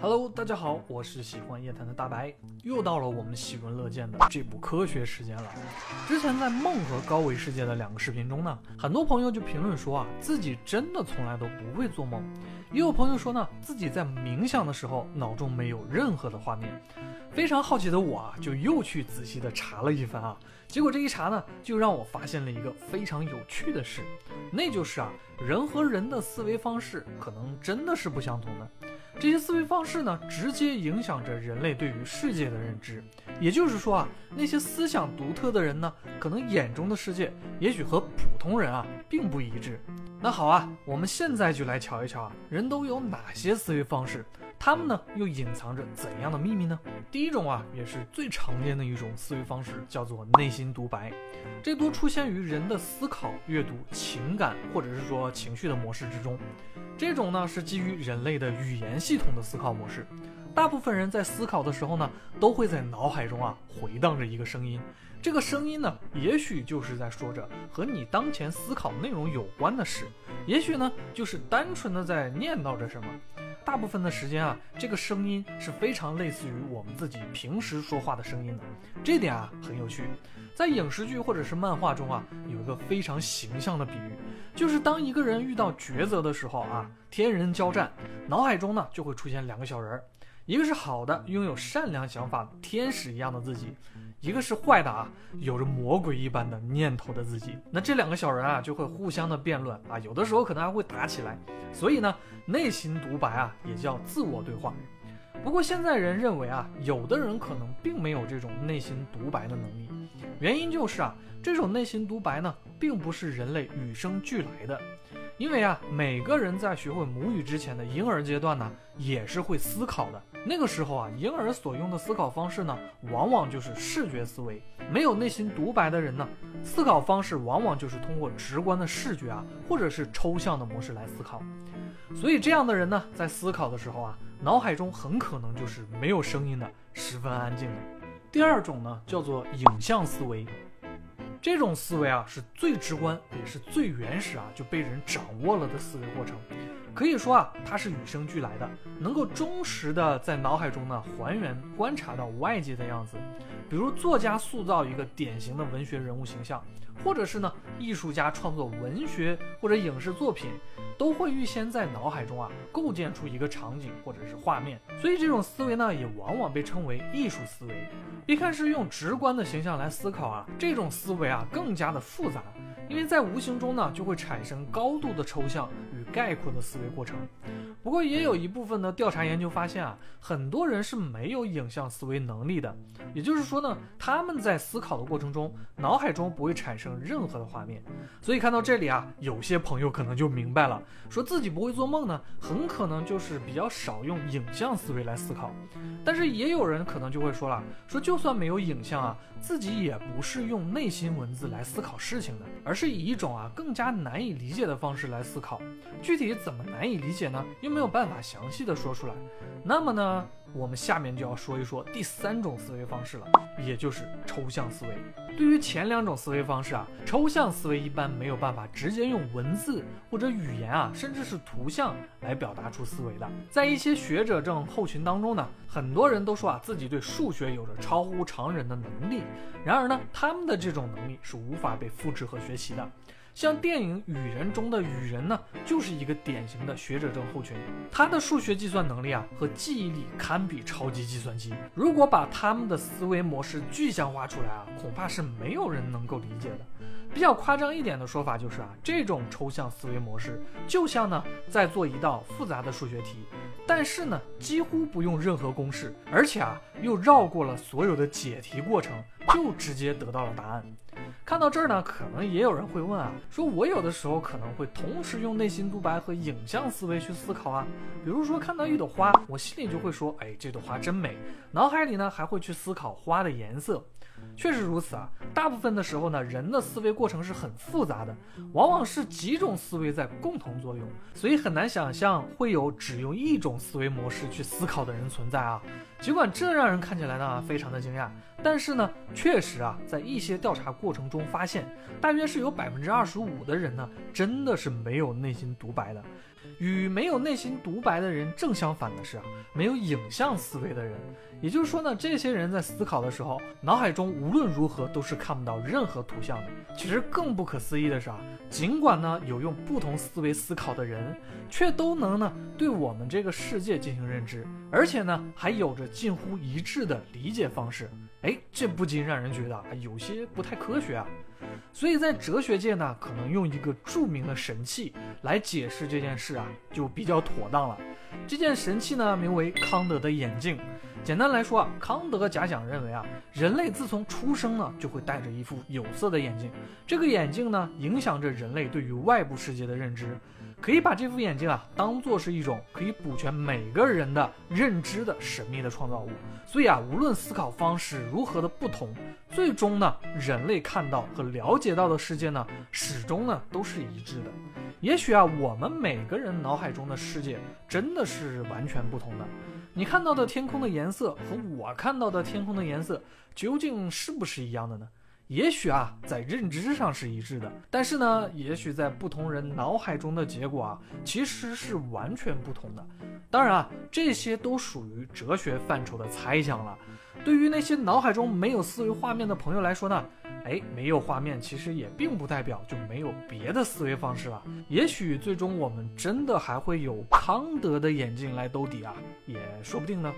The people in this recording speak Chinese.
Hello，大家好，我是喜欢夜谈的大白，又到了我们喜闻乐见的这部科学时间了。之前在梦和高维世界的两个视频中呢，很多朋友就评论说啊，自己真的从来都不会做梦，也有朋友说呢，自己在冥想的时候脑中没有任何的画面。非常好奇的我啊，就又去仔细的查了一番啊，结果这一查呢，就让我发现了一个非常有趣的事，那就是啊，人和人的思维方式可能真的是不相同的。这些思维方式呢，直接影响着人类对于世界的认知。也就是说啊，那些思想独特的人呢，可能眼中的世界，也许和普通人啊并不一致。那好啊，我们现在就来瞧一瞧啊，人都有哪些思维方式，他们呢又隐藏着怎样的秘密呢？第一种啊，也是最常见的一种思维方式，叫做内心独白。这多出现于人的思考、阅读、情感或者是说情绪的模式之中。这种呢是基于人类的语言系统的思考模式。大部分人在思考的时候呢，都会在脑海中啊回荡着一个声音。这个声音呢，也许就是在说着和你当前思考内容有关的事，也许呢就是单纯的在念叨着什么。大部分的时间啊，这个声音是非常类似于我们自己平时说话的声音的。这点啊很有趣。在影视剧或者是漫画中啊，有一个非常形象的比喻，就是当一个人遇到抉择的时候啊，天人交战，脑海中呢就会出现两个小人儿，一个是好的，拥有善良想法天使一样的自己，一个是坏的啊，有着魔鬼一般的念头的自己。那这两个小人啊就会互相的辩论啊，有的时候可能还会打起来。所以呢，内心独白啊也叫自我对话。不过现在人认为啊，有的人可能并没有这种内心独白的能力。原因就是啊，这种内心独白呢，并不是人类与生俱来的，因为啊，每个人在学会母语之前的婴儿阶段呢，也是会思考的。那个时候啊，婴儿所用的思考方式呢，往往就是视觉思维。没有内心独白的人呢，思考方式往往就是通过直观的视觉啊，或者是抽象的模式来思考。所以这样的人呢，在思考的时候啊，脑海中很可能就是没有声音的，十分安静的。第二种呢，叫做影像思维。这种思维啊，是最直观，也是最原始啊，就被人掌握了的思维过程。可以说啊，它是与生俱来的，能够忠实的在脑海中呢还原观察到外界的样子。比如作家塑造一个典型的文学人物形象，或者是呢艺术家创作文学或者影视作品。都会预先在脑海中啊构建出一个场景或者是画面，所以这种思维呢也往往被称为艺术思维。别看是用直观的形象来思考啊，这种思维啊更加的复杂，因为在无形中呢就会产生高度的抽象与概括的思维过程。不过也有一部分的调查研究发现啊，很多人是没有影像思维能力的，也就是说呢，他们在思考的过程中，脑海中不会产生任何的画面。所以看到这里啊，有些朋友可能就明白了。说自己不会做梦呢，很可能就是比较少用影像思维来思考。但是也有人可能就会说了，说就算没有影像啊，自己也不是用内心文字来思考事情的，而是以一种啊更加难以理解的方式来思考。具体怎么难以理解呢？没有办法详细的说出来。那么呢？我们下面就要说一说第三种思维方式了，也就是抽象思维。对于前两种思维方式啊，抽象思维一般没有办法直接用文字或者语言啊，甚至是图像来表达出思维的。在一些学者症候群当中呢，很多人都说啊自己对数学有着超乎常人的能力，然而呢，他们的这种能力是无法被复制和学习的。像电影《雨人》中的雨人呢，就是一个典型的学者症候群。他的数学计算能力啊和记忆力堪比超级计算机。如果把他们的思维模式具象化出来啊，恐怕是没有人能够理解的。比较夸张一点的说法就是啊，这种抽象思维模式就像呢在做一道复杂的数学题，但是呢几乎不用任何公式，而且啊又绕过了所有的解题过程，就直接得到了答案。看到这儿呢，可能也有人会问啊，说我有的时候可能会同时用内心独白和影像思维去思考啊。比如说看到一朵花，我心里就会说，哎，这朵花真美，脑海里呢还会去思考花的颜色。确实如此啊，大部分的时候呢，人的思维过程是很复杂的，往往是几种思维在共同作用，所以很难想象会有只用一种思维模式去思考的人存在啊。尽管这让人看起来呢非常的惊讶，但是呢，确实啊，在一些调查过程中发现，大约是有百分之二十五的人呢，真的是没有内心独白的。与没有内心独白的人正相反的是啊，没有影像思维的人，也就是说呢，这些人在思考的时候，脑海中无论如何都是看不到任何图像的。其实更不可思议的是啊，尽管呢有用不同思维思考的人，却都能呢对我们这个世界进行认知，而且呢还有着近乎一致的理解方式。哎，这不禁让人觉得啊有些不太科学啊。所以在哲学界呢，可能用一个著名的神器来解释这件事啊，就比较妥当了。这件神器呢，名为康德的眼镜。简单来说啊，康德假想认为啊，人类自从出生呢，就会戴着一副有色的眼镜。这个眼镜呢，影响着人类对于外部世界的认知。可以把这副眼镜啊，当做是一种可以补全每个人的认知的神秘的创造物。所以啊，无论思考方式如何的不同，最终呢，人类看到和了解到的世界呢，始终呢都是一致的。也许啊，我们每个人脑海中的世界真的是完全不同的。你看到的天空的颜色和我看到的天空的颜色，究竟是不是一样的呢？也许啊，在认知上是一致的，但是呢，也许在不同人脑海中的结果啊，其实是完全不同的。当然啊，这些都属于哲学范畴的猜想了。对于那些脑海中没有思维画面的朋友来说呢，哎，没有画面其实也并不代表就没有别的思维方式了。也许最终我们真的还会有康德的眼镜来兜底啊，也说不定呢。